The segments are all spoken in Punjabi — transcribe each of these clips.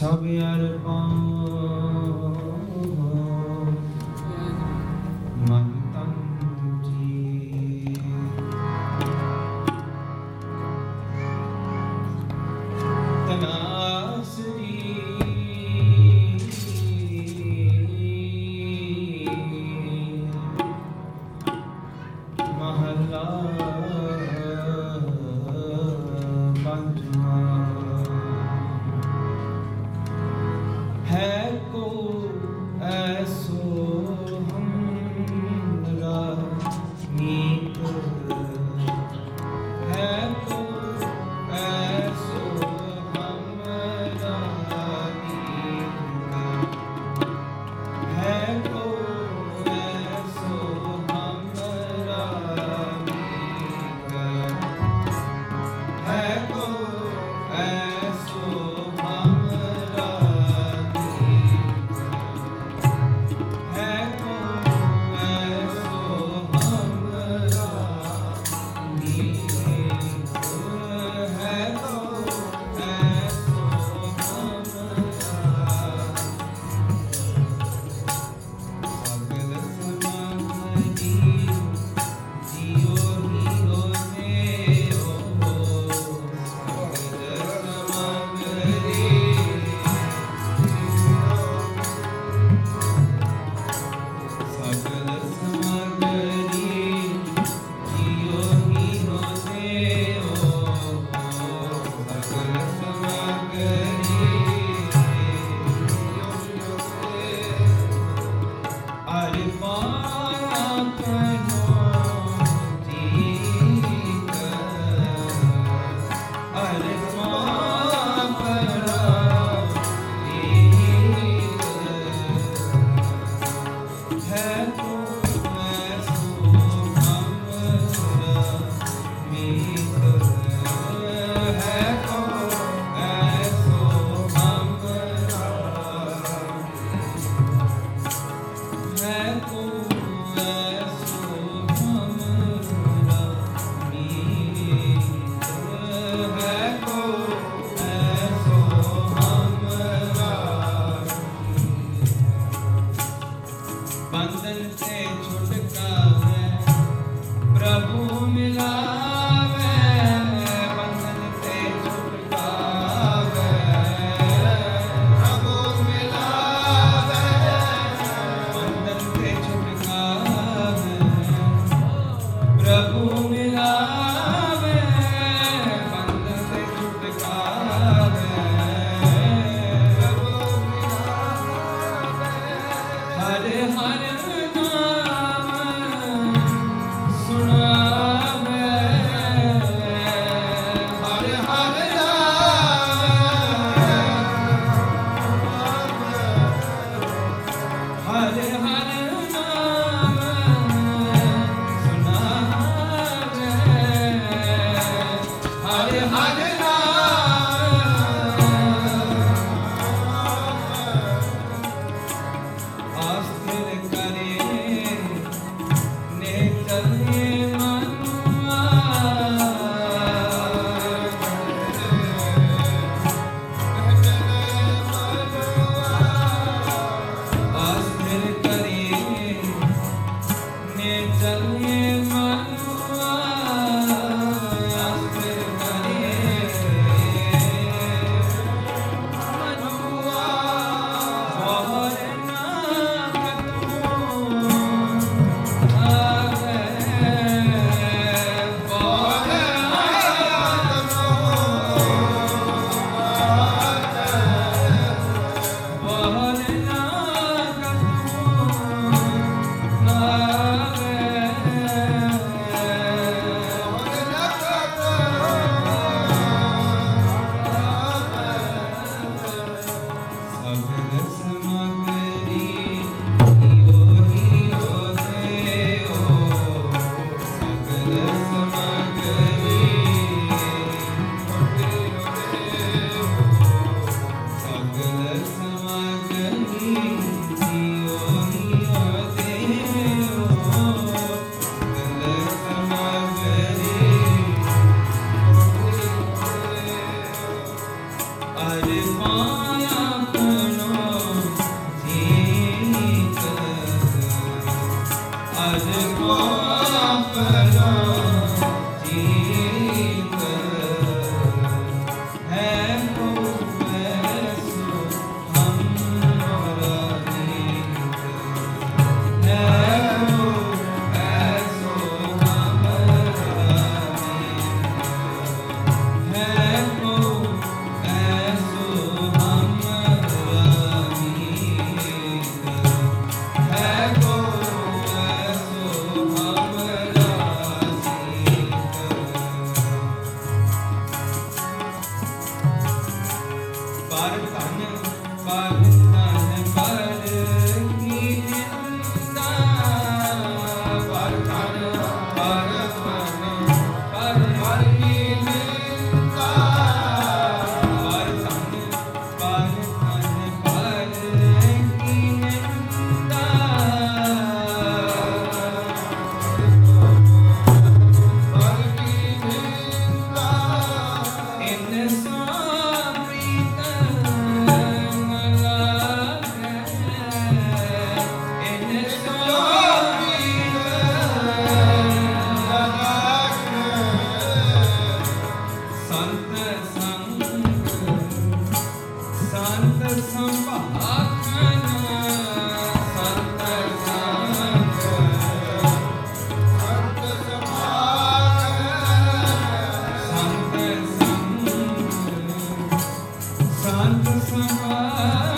Sabiha Lagoon Bye. Sant ਸਮਾਖਨ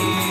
you.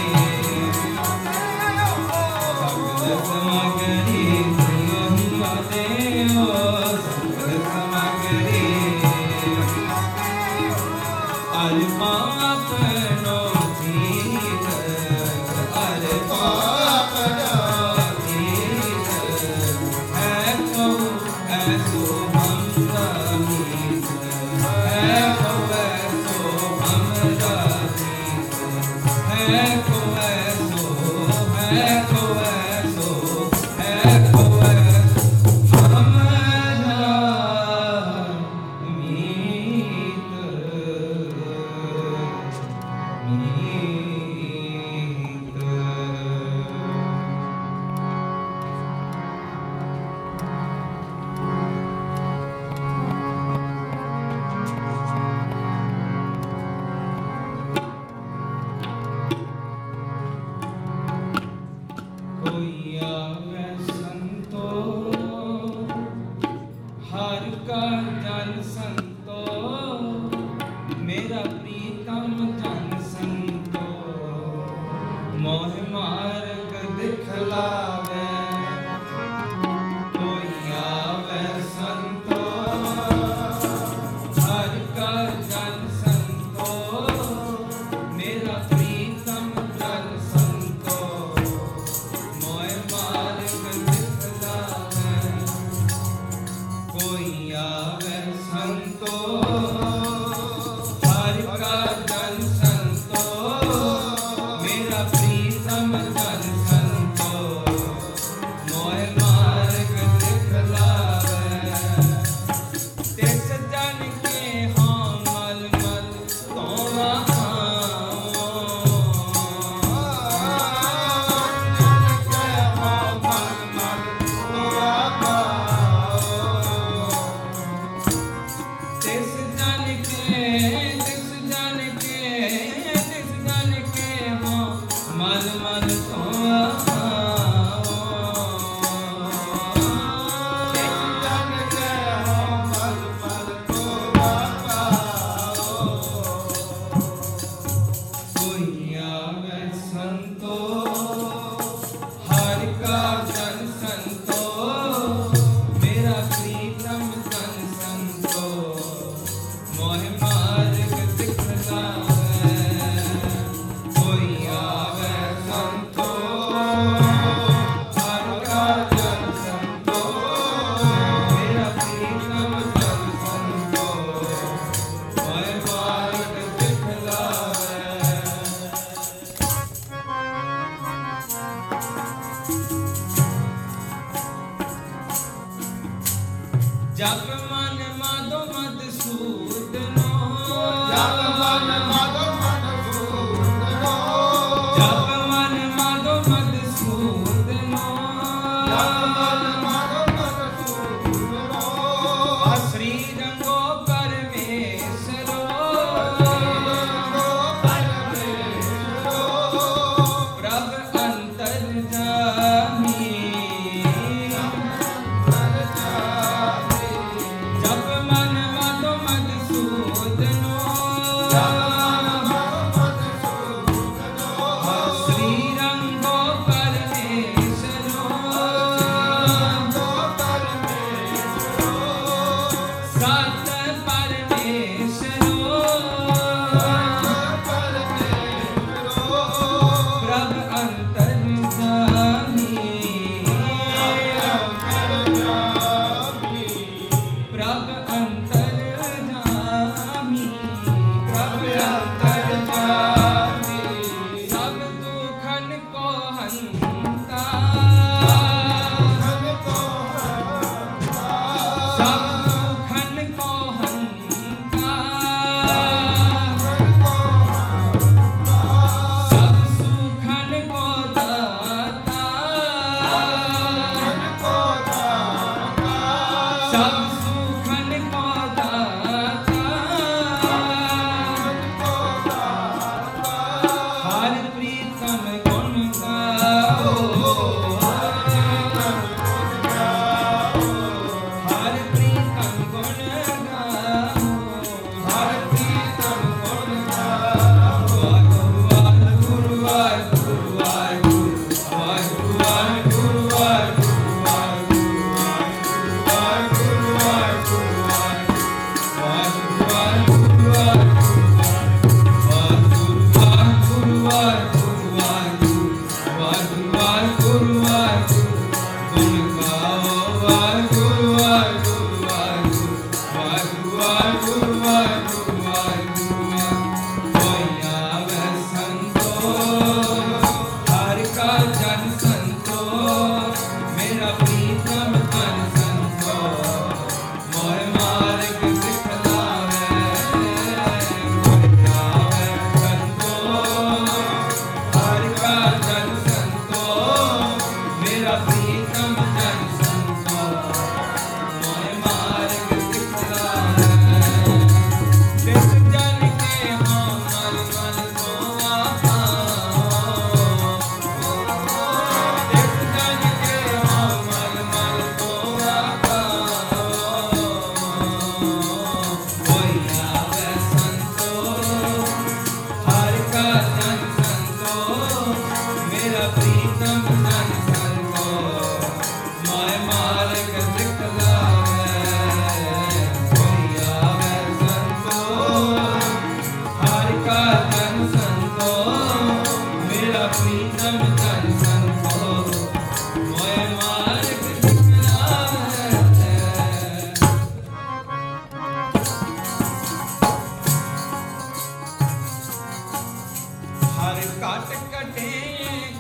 ਘਟ ਕਟੇ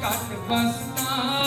ਘਟ ਬਸਤਾ।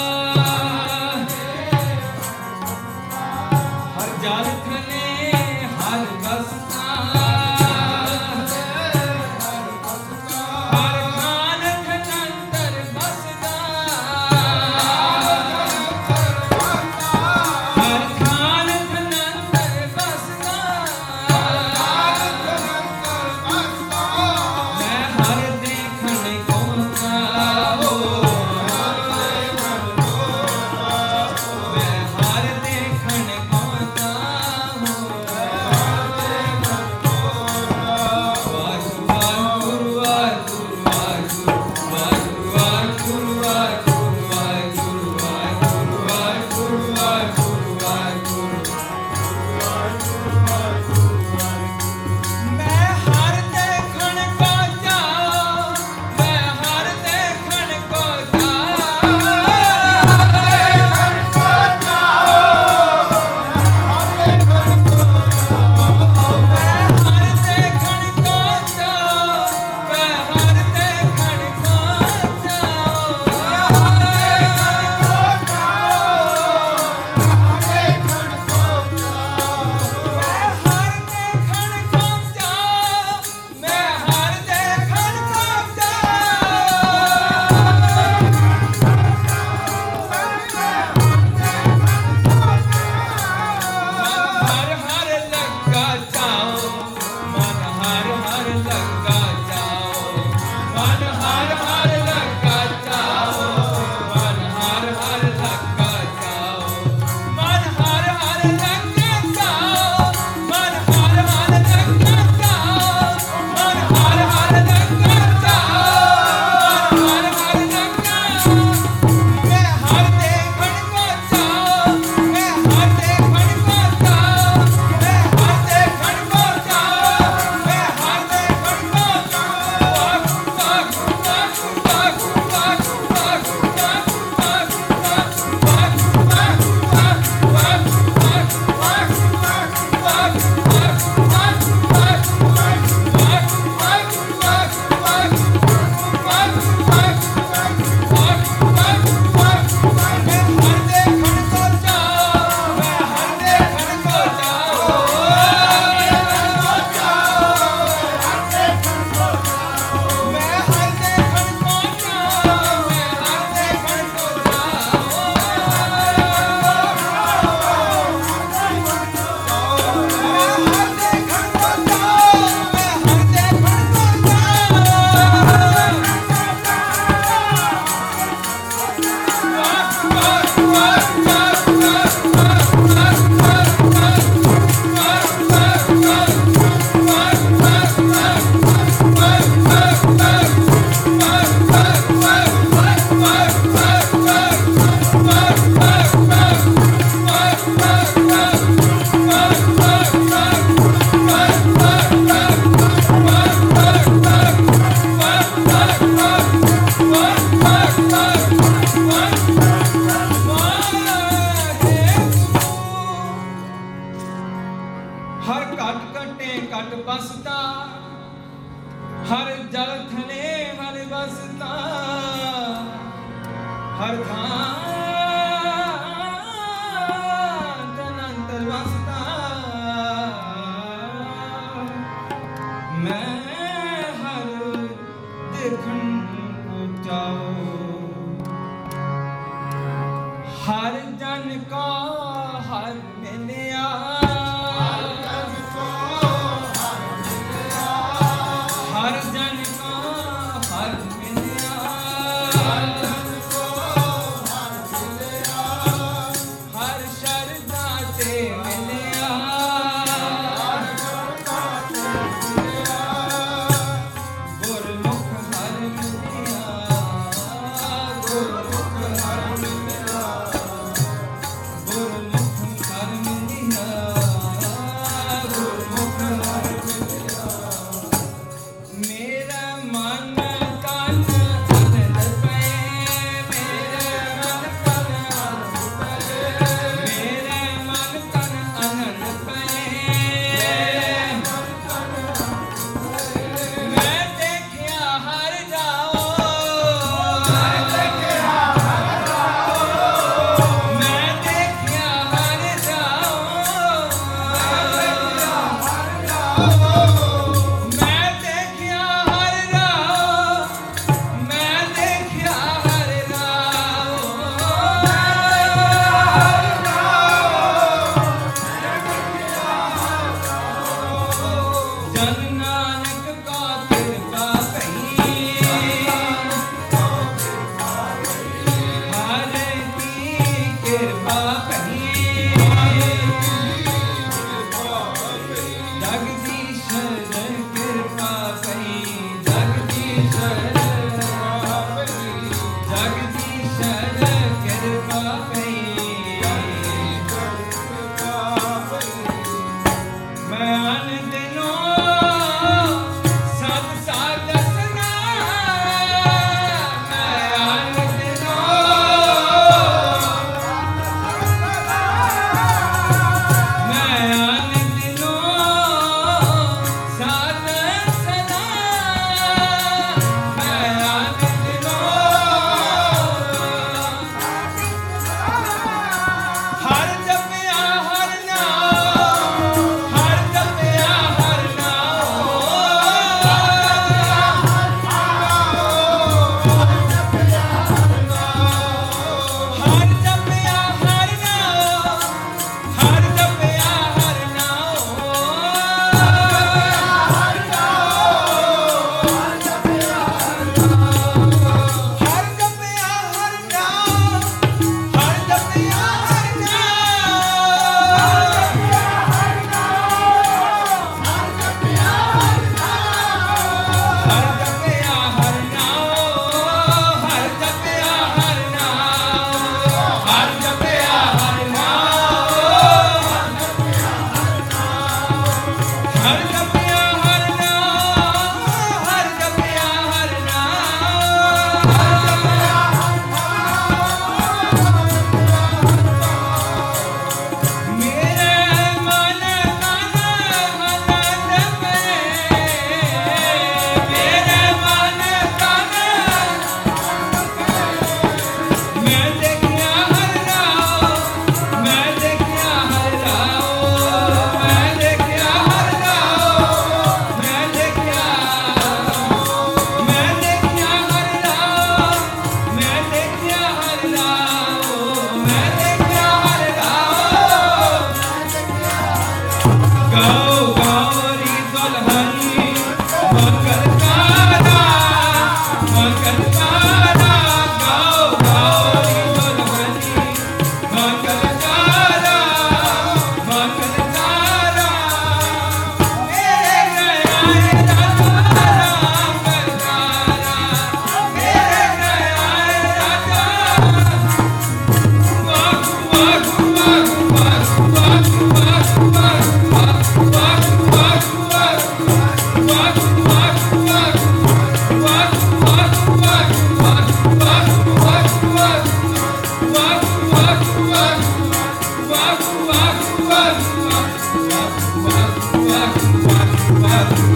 I've